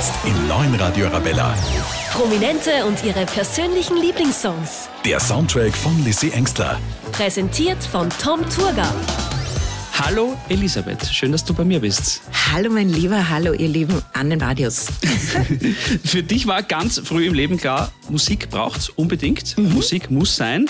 Jetzt im neuen Radio Arabella. Prominente und ihre persönlichen Lieblingssongs. Der Soundtrack von Lissy Engstler. Präsentiert von Tom Turga. Hallo Elisabeth, schön, dass du bei mir bist. Hallo mein Lieber, hallo ihr Lieben an den Radios. Für dich war ganz früh im Leben klar, Musik braucht's unbedingt. Musik muss sein.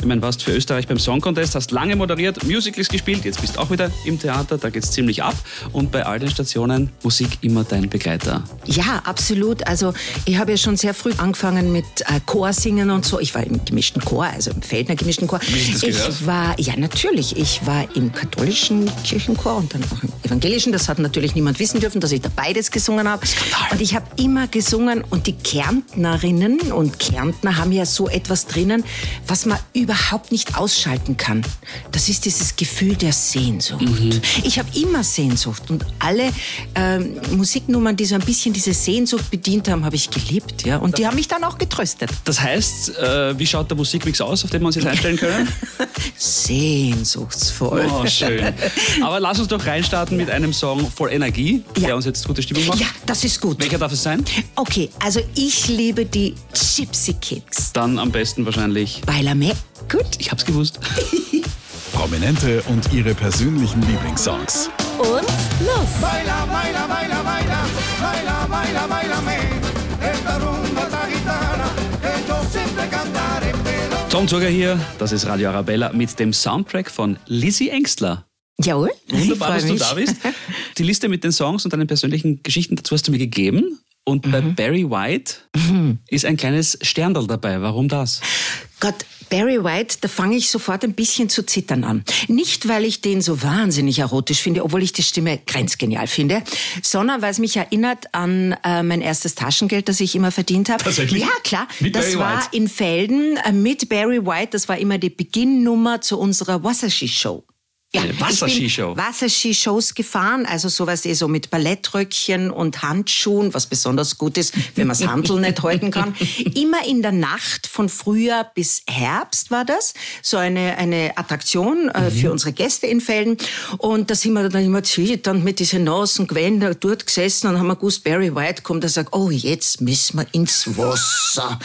Ich meine, warst für Österreich beim Song Contest, hast lange moderiert, Musicals gespielt, jetzt bist auch wieder im Theater, da geht's ziemlich ab. Und bei all den Stationen Musik immer dein Begleiter. Ja, absolut. Also ich habe ja schon sehr früh angefangen mit äh, Chorsingen und so. Ich war im gemischten Chor, also im Feldner gemischten Chor. Ich war, ja natürlich, ich war im katholischen Kirchenchor und dann auch im evangelischen. Das hat natürlich niemand wissen dürfen, dass ich da beides gesungen habe. Und ich habe immer gesungen und die Kärntnerinnen und Kärntner haben ja so etwas drinnen, was man überhaupt nicht ausschalten kann. Das ist dieses Gefühl der Sehnsucht. Ich habe immer Sehnsucht und alle ähm, Musiknummern, die so ein bisschen diese Sehnsucht bedient haben, habe ich geliebt. Ja? Und die haben mich dann auch getröstet. Das heißt, äh, wie schaut der Musikmix aus, auf den wir uns jetzt einstellen können? Sehnsuchtsvoll. Oh, schön. Aber lass uns doch reinstarten mit einem Song voll Energie, Ja. der uns jetzt gute Stimmung macht. Ja, das ist gut. Welcher darf es sein? Okay, also ich liebe die Gypsy Kicks. Dann am besten wahrscheinlich. Bailame. Gut. Ich hab's gewusst. Prominente und ihre persönlichen Lieblingssongs. Und los! Baila, baila, baila, baila, baila, baila, bailame. Esta rumba, esta gitana, que yo siempre cantaré, pero Tom Zurger hier, das ist Radio Arabella mit dem Soundtrack von Lizzie Engstler. Jawohl. Wunderbar, ich dass freu du da mich. bist. Die Liste mit den Songs und deinen persönlichen Geschichten dazu hast du mir gegeben. Und bei Mhm. Barry White ist ein kleines Sterndal dabei. Warum das? Gott, Barry White, da fange ich sofort ein bisschen zu zittern an. Nicht, weil ich den so wahnsinnig erotisch finde, obwohl ich die Stimme grenzgenial finde, sondern weil es mich erinnert an äh, mein erstes Taschengeld, das ich immer verdient habe. Tatsächlich? Ja, klar. Mit das Barry war White? in Felden äh, mit Barry White. Das war immer die Beginnnummer zu unserer Wasserski-Show. Ja, Wasserskishow? Wasserskishows gefahren, also sowas eh so mit Ballettröckchen und Handschuhen, was besonders gut ist, wenn man das Handel nicht halten kann. Immer in der Nacht von Frühjahr bis Herbst war das, so eine, eine Attraktion äh, für unsere Gäste in Felden. Und da sind wir dann immer zitternd mit diesen nassen Gewändern dort gesessen und haben wir Barry White kommt und sagt, oh, jetzt müssen wir ins Wasser.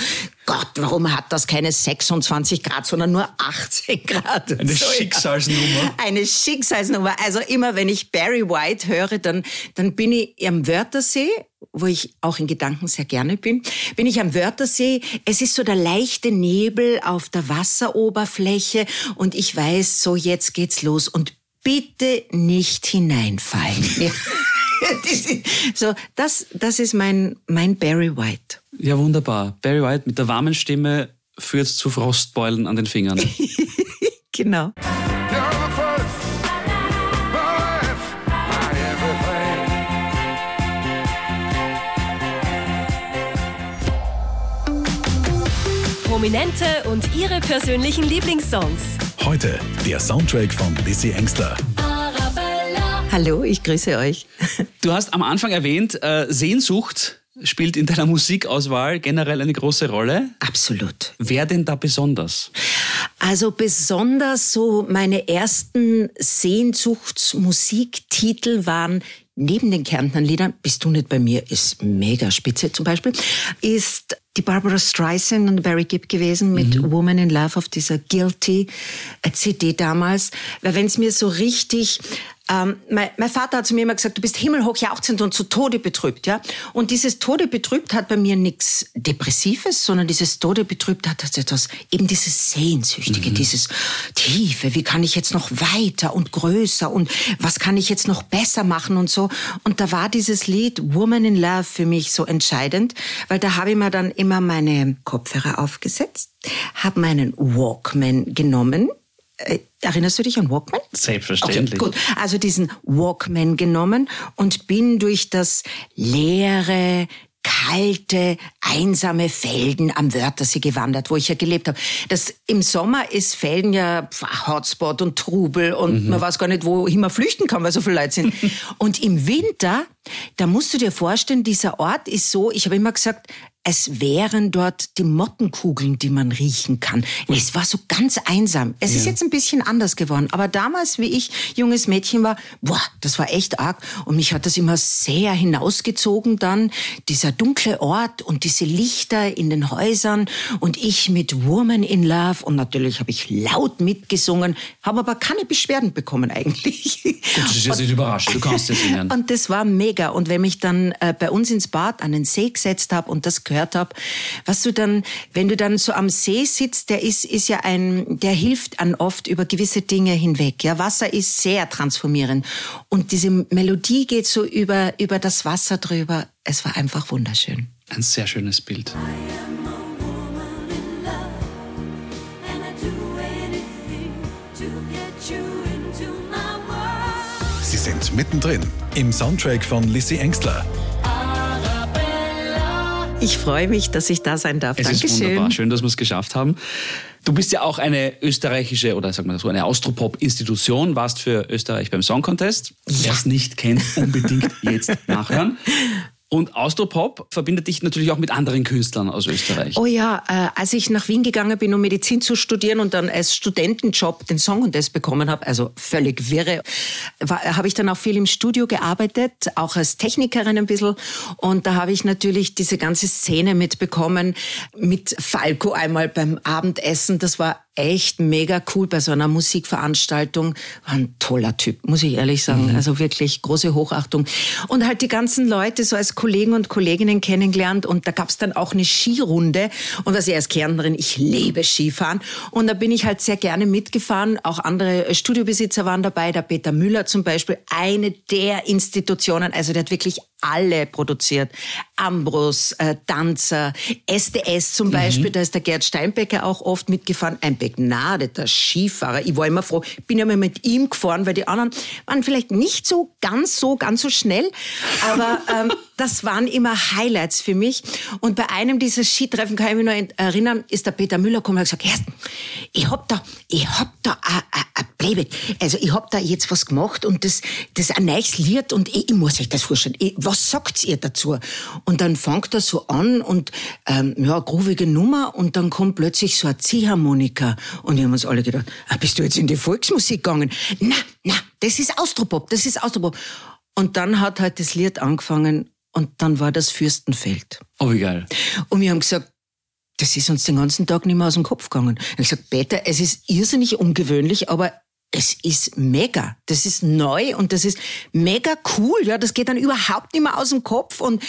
Gott, warum hat das keine 26 Grad, sondern nur 18 Grad? Eine So, ja. Schicksalsnummer. Eine Schicksalsnummer. Also immer, wenn ich Barry White höre, dann, dann bin ich am Wörthersee, wo ich auch in Gedanken sehr gerne bin, bin ich am Wörthersee. Es ist so der leichte Nebel auf der Wasseroberfläche und ich weiß, so jetzt geht's los und bitte nicht hineinfallen. Ja. Das ist- so, das, das ist mein, mein Barry White. Ja, wunderbar. Barry White mit der warmen Stimme führt zu Frostbeulen an den Fingern. Genau. Prominente und ihre persönlichen Lieblingssongs. Heute der Soundtrack von Lissy Engstler. Hallo, ich grüße euch. Du hast am Anfang erwähnt, äh, Sehnsucht spielt in deiner Musikauswahl generell eine große Rolle. Absolut. Wer denn da besonders? Also besonders so meine ersten Sehnsuchtsmusiktitel waren neben den Kärntner Liedern, Bist du nicht bei mir, ist mega spitze zum Beispiel, ist die Barbara Streisand und Barry Gibb gewesen mit Woman in Love auf dieser Guilty äh, CD damals. Weil wenn es mir so richtig ähm, mein, mein Vater hat zu mir immer gesagt, du bist himmelhoch jauchzend und zu Tode betrübt, ja. Und dieses Tode betrübt hat bei mir nichts Depressives, sondern dieses Tode betrübt hat etwas, eben dieses Sehnsüchtige, dieses Tiefe. Wie kann ich jetzt noch weiter und größer und was kann ich jetzt noch besser machen und so. Und da war dieses Lied Woman in Love für mich so entscheidend, weil da habe ich mir dann immer meine Kopfhörer aufgesetzt, habe meinen Walkman genommen. Äh, erinnerst du dich an Walkman? Selbstverständlich. Okay, gut. Also diesen Walkman genommen und bin durch das leere, kalte, einsame Felden am Wörthersee gewandert, wo ich ja gelebt habe. Das, Im Sommer ist Felden ja Hotspot und Trubel und man weiß gar nicht, wohin man flüchten kann, weil so viele Leute sind. und im Winter Da musst du dir vorstellen, dieser Ort ist so, ich habe immer gesagt, es wären dort die Mottenkugeln, die man riechen kann. Es war so ganz einsam. Es ist jetzt ein bisschen anders geworden. Aber damals, wie ich junges Mädchen war, boah, das war echt arg. Und mich hat das immer sehr hinausgezogen dann. Dieser dunkle Ort und diese Lichter in den Häusern und ich mit Woman in Love. Und natürlich habe ich laut mitgesungen, habe aber keine Beschwerden bekommen eigentlich. Das ist jetzt nicht überraschend, du kannst ja singen. Und das war mega. Und wenn mich dann äh, bei uns ins Bad an den See gesetzt habe und das gehört habe, was du dann, wenn du dann so am See sitzt, der ist, ist ja ein, der hilft an oft über gewisse Dinge hinweg. Ja, Wasser ist sehr transformierend. Und diese Melodie geht so über, über das Wasser drüber. Es war einfach wunderschön. Ein sehr schönes Bild. And I do anything to get you into my world. Sie sind mittendrin im Soundtrack von Lissy Engstler. Ich freue mich, dass ich da sein darf. Es ist Dankeschön. wunderbar. Schön, dass wir es geschafft haben. Du bist ja auch eine österreichische oder sagen wir so eine Austropop-Institution, warst für Österreich beim Song Contest. Wer es nicht kennt, unbedingt jetzt nachhören. Und Austropop verbindet dich natürlich auch mit anderen Künstlern aus Österreich. Oh ja, äh, als ich nach Wien gegangen bin, um Medizin zu studieren und dann als Studentenjob den Song und das bekommen habe, also völlig wirre, war- habe ich dann auch viel im Studio gearbeitet, auch als Technikerin ein bisschen. Und da habe ich natürlich diese ganze Szene mitbekommen, mit Falco einmal beim Abendessen. Das war echt mega cool bei so einer Musikveranstaltung. War ein toller Typ, muss ich ehrlich sagen. Also wirklich große Hochachtung. Und halt die ganzen Leute so als Kollegen und Kolleginnen kennengelernt. Und da gab's dann auch eine Skirunde. Und was ich als Kärntnerin, ich liebe Skifahren. Und da bin ich halt sehr gerne mitgefahren. Auch andere Studiobesitzer waren dabei. Der Peter Müller zum Beispiel, eine der Institutionen. Also der hat wirklich alle produziert. Ambros, äh, Danzer, SDS zum Beispiel, da ist der Gerd Steinbecker auch oft mitgefahren. Ein begnadeter Skifahrer. Ich war immer froh, bin ja mal mit ihm gefahren, weil die anderen waren vielleicht nicht so ganz so, ganz so schnell. Aber ähm, das waren immer Highlights für mich. Und bei einem dieser Skitreffen kann ich mich noch erinnern, ist der Peter Müller gekommen und hat gesagt, Ersten, ich hab da, ich hab da ein- ein ein Playback. Also ich hab da jetzt was gemacht und das, das ein neues Lied und ich, ich muss euch das vorstellen. Ich, was sagt ihr dazu? Und dann fängt er so an und ähm, ja, groovige Nummer und dann kommt plötzlich so eine Ziehharmonika und wir haben uns alle gedacht, ah, bist du jetzt in die Volksmusik gegangen? Na, na, das ist Austropop, das ist Austropop. Und dann hat halt das Lied angefangen und dann war das Fürstenfeld. Oh, wie geil. Und wir haben gesagt, das ist uns den ganzen Tag nicht mehr aus dem Kopf gegangen. Ich habe gesagt, Peter, es ist irrsinnig ungewöhnlich, aber es ist mega. Das ist neu und das ist mega cool. Ja, das geht dann überhaupt nicht mehr aus dem Kopf und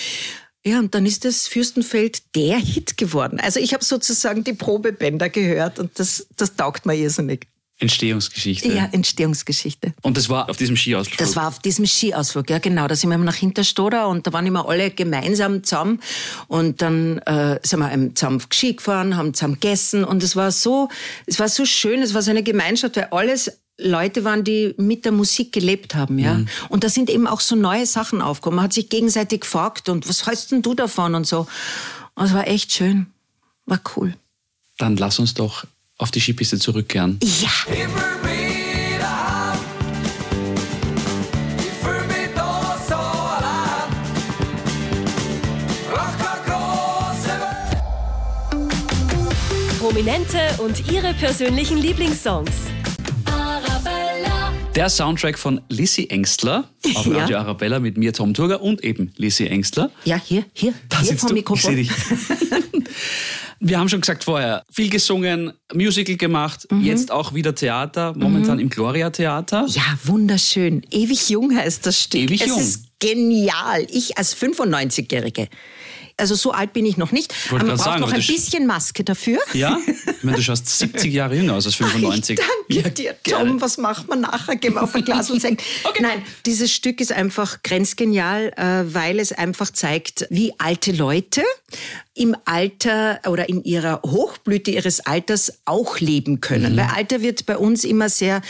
ja, und dann ist das Fürstenfeld der Hit geworden. Also ich habe sozusagen die Probebänder gehört und das, das taugt mir irrsinnig. Entstehungsgeschichte. Ja, Entstehungsgeschichte. Und das war auf diesem Skiausflug. Das war auf diesem Skiausflug, ja genau. Da sind wir immer nach Hinterstoder und da waren immer alle gemeinsam zusammen. Und dann äh, sind wir zusammen Ski gefahren, haben zusammen gegessen und es war so, es war so schön, es war so eine Gemeinschaft, weil alles Leute waren, die mit der Musik gelebt haben, ja. Und da sind eben auch so neue Sachen aufgekommen. Man hat sich gegenseitig gefragt und was hältst denn du davon und so. Und es war echt schön. War cool. Dann lass uns doch auf die Skipiste zurückkehren. Ja. Prominente und ihre persönlichen Lieblingssongs. Arabella, Der Soundtrack von Lissy Engstler auf Ja. Radio Arabella mit mir, Tom Turger und eben Lissy Engstler. Ja, hier, hier, Da hier sitzt vom du. Mikrofon. Ich seh dich. Wir haben schon gesagt vorher, viel gesungen, Musical gemacht, Mhm. jetzt auch wieder Theater, momentan im Gloria Theater. Ja, wunderschön. Ewig jung heißt das Stück. Ewig es jung. ist genial. Ich als 95-Jährige. Also so alt bin ich noch nicht. Wollte Aber man braucht sagen, noch ein bisschen Maske dafür. Ja? Ich meine, du schaust 70 Jahre jünger aus als 95. Ich danke Ja, dir, gerne. Tom. Was macht man nachher? Gehen wir auf ein Glas und sagen, nein, dieses Stück ist einfach grenzgenial, äh, weil es einfach zeigt, wie alte Leute im Alter oder in ihrer Hochblüte ihres Alters auch leben können. Weil Alter wird bei uns immer sehr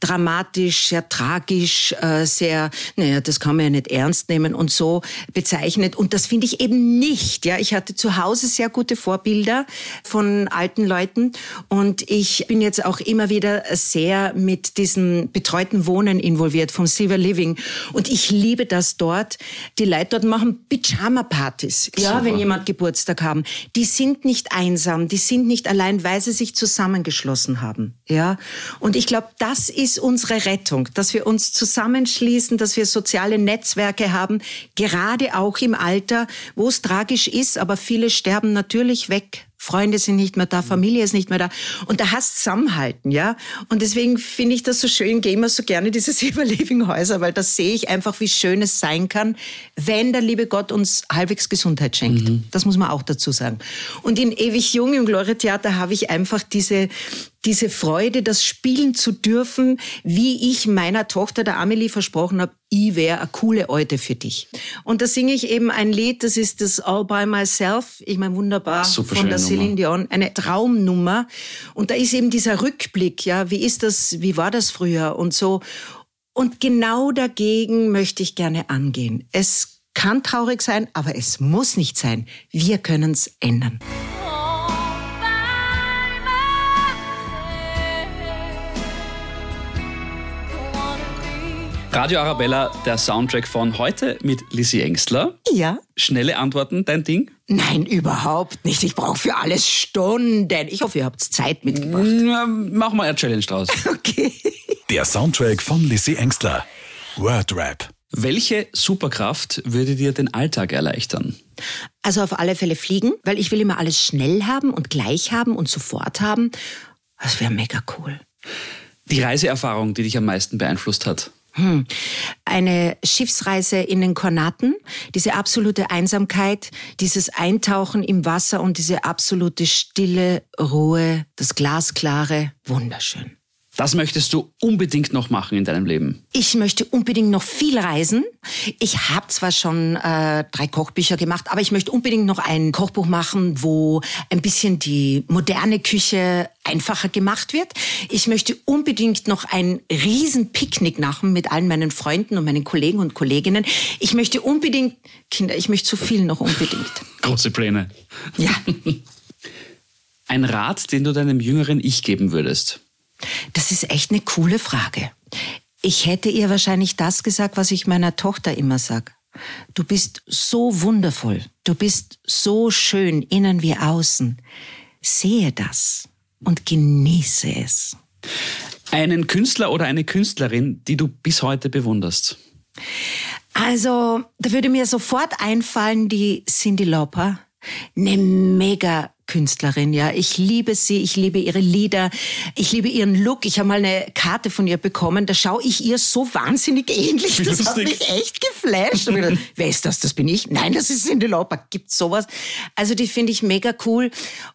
dramatisch, sehr tragisch, äh, sehr, naja, das kann man ja nicht ernst nehmen und so bezeichnet. Und das finde ich eben nicht. Ja, ich hatte zu Hause sehr gute Vorbilder von alten Leuten und ich bin jetzt auch immer wieder sehr mit diesem betreuten Wohnen involviert vom Silver Living und ich liebe das dort. Die Leute dort machen Pyjama-Partys. Ja, Super. wenn jemand Geburtstag haben. Die sind nicht einsam, die sind nicht allein, weil sie sich zusammengeschlossen haben. Ja, und ich glaube, das ist unsere Rettung, dass wir uns zusammenschließen, dass wir soziale Netzwerke haben, gerade auch im Alter, wo es tragisch ist, aber viele sterben natürlich weg. Freunde sind nicht mehr da, Familie ist nicht mehr da. Und da hast Zusammenhalten, ja. Und deswegen finde ich das so schön, gehe immer so gerne diese Silver Living Häuser, weil das sehe ich einfach, wie schön es sein kann, wenn der liebe Gott uns halbwegs Gesundheit schenkt. Das muss man auch dazu sagen. Und in Ewig Jung im Gloria Theater habe ich einfach diese, diese Freude, das spielen zu dürfen, wie ich meiner Tochter, der Amelie, versprochen habe, ich wäre eine coole Eute für dich. Und da singe ich eben ein Lied, das ist das All By Myself, ich meine wunderbar, Super von der Celine Nummer. Dion, eine Traumnummer. Und da ist eben dieser Rückblick, ja, wie ist das, wie war das früher und so. Und genau dagegen möchte ich gerne angehen. Es kann traurig sein, aber es muss nicht sein. Wir können es ändern. Radio Arabella, der Soundtrack von heute mit Lissy Engstler. Ja. Schnelle Antworten, dein Ding? Nein, überhaupt nicht. Ich brauche für alles Stunden. Ich hoffe, ihr habt Zeit mitgebracht. Na, mach mal eine Challenge draus. Okay. Der Soundtrack von Lissy Engstler. Wordrap. Welche Superkraft würde dir den Alltag erleichtern? Also auf alle Fälle fliegen, weil ich will immer alles schnell haben und gleich haben und sofort haben. Das wäre mega cool. Die Reiseerfahrung, die dich am meisten beeinflusst hat? Hm. Eine Schiffsreise in den Kornaten, diese absolute Einsamkeit, dieses Eintauchen im Wasser und diese absolute Stille, Ruhe, das Glasklare, wunderschön. Das möchtest du unbedingt noch machen in deinem Leben. Ich möchte unbedingt noch viel reisen. Ich habe zwar schon äh, drei Kochbücher gemacht, aber ich möchte unbedingt noch ein Kochbuch machen, wo ein bisschen die moderne Küche einfacher gemacht wird. Ich möchte unbedingt noch ein riesen Picknick machen mit allen meinen Freunden und meinen Kollegen und Kolleginnen. Ich möchte unbedingt, Kinder, ich möchte so viel noch unbedingt. Große Pläne. Ja, Ein Rat, den du deinem jüngeren Ich geben würdest? das ist echt eine coole Frage. Ich hätte ihr wahrscheinlich das gesagt, was ich meiner Tochter immer sag. Du bist so wundervoll. Du bist so schön, innen wie außen. Sehe das und genieße es. Einen Künstler oder eine Künstlerin, die du bis heute bewunderst? Also, da würde mir sofort einfallen die Cindy Lauper. Eine mega Künstlerin, ja. Ich liebe sie, ich liebe ihre Lieder, ich liebe ihren Look. Ich habe mal eine Karte von ihr bekommen, da schaue ich ihr so wahnsinnig ähnlich. Wie Das hat mich echt geflasht. Und gedacht, Wer ist das? Das bin ich? Nein, das ist Cindy Lauper. Gibt's sowas? Also die finde ich mega cool.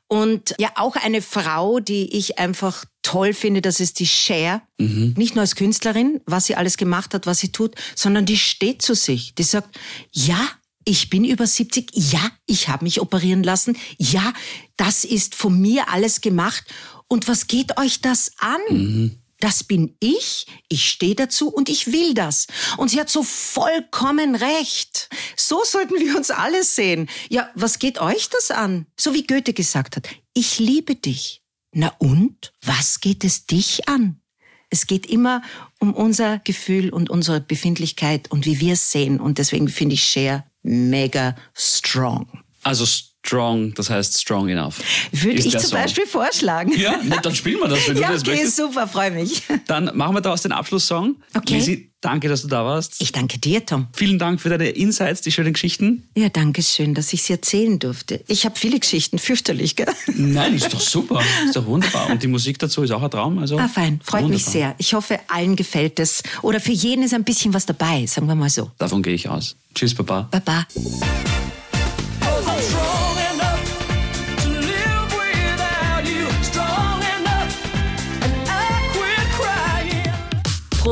Und ja, auch eine Frau, die ich einfach toll finde, das ist die Cher. Nicht nur als Künstlerin, was sie alles gemacht hat, was sie tut, sondern die steht zu sich. Die sagt, ja, ich bin über 70, ja, ich habe mich operieren lassen, ja, das ist von mir alles gemacht. Und was geht euch das an? Das bin ich, ich stehe dazu und ich will das. Und sie hat so vollkommen recht. So sollten wir uns alle sehen. Ja, was geht euch das an? So wie Goethe gesagt hat, ich liebe dich. Na und? Was geht es dich an? Es geht immer um unser Gefühl und unsere Befindlichkeit und wie wir es sehen. Und deswegen finde ich Cher mega strong. Also strong, das heißt strong enough. Würde ich zum Song. Beispiel vorschlagen. Ja, dann spielen wir das, wenn ja, du das okay, möchtest. super, freue mich. Dann machen wir daraus den Abschlusssong. Okay. Lisi, danke, dass du da warst. Ich danke dir, Tom. Vielen Dank für deine Insights, die schönen Geschichten. Ja, danke schön, dass ich sie erzählen durfte. Ich habe viele Geschichten, fürchterlich, gell? Nein, ist doch super. Ist doch wunderbar. Und die Musik dazu ist auch ein Traum. Also Ah, fein, freut mich wunderbar. sehr. Ich hoffe, allen gefällt es. Oder für jeden ist ein bisschen was dabei, sagen wir mal so. Davon gehe ich aus. Tschüss, Papa. Baba.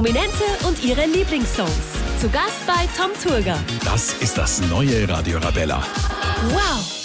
Prominente und ihre Lieblingssongs. Zu Gast bei Tom Turger. Das ist das neue Radio Arabella. Wow!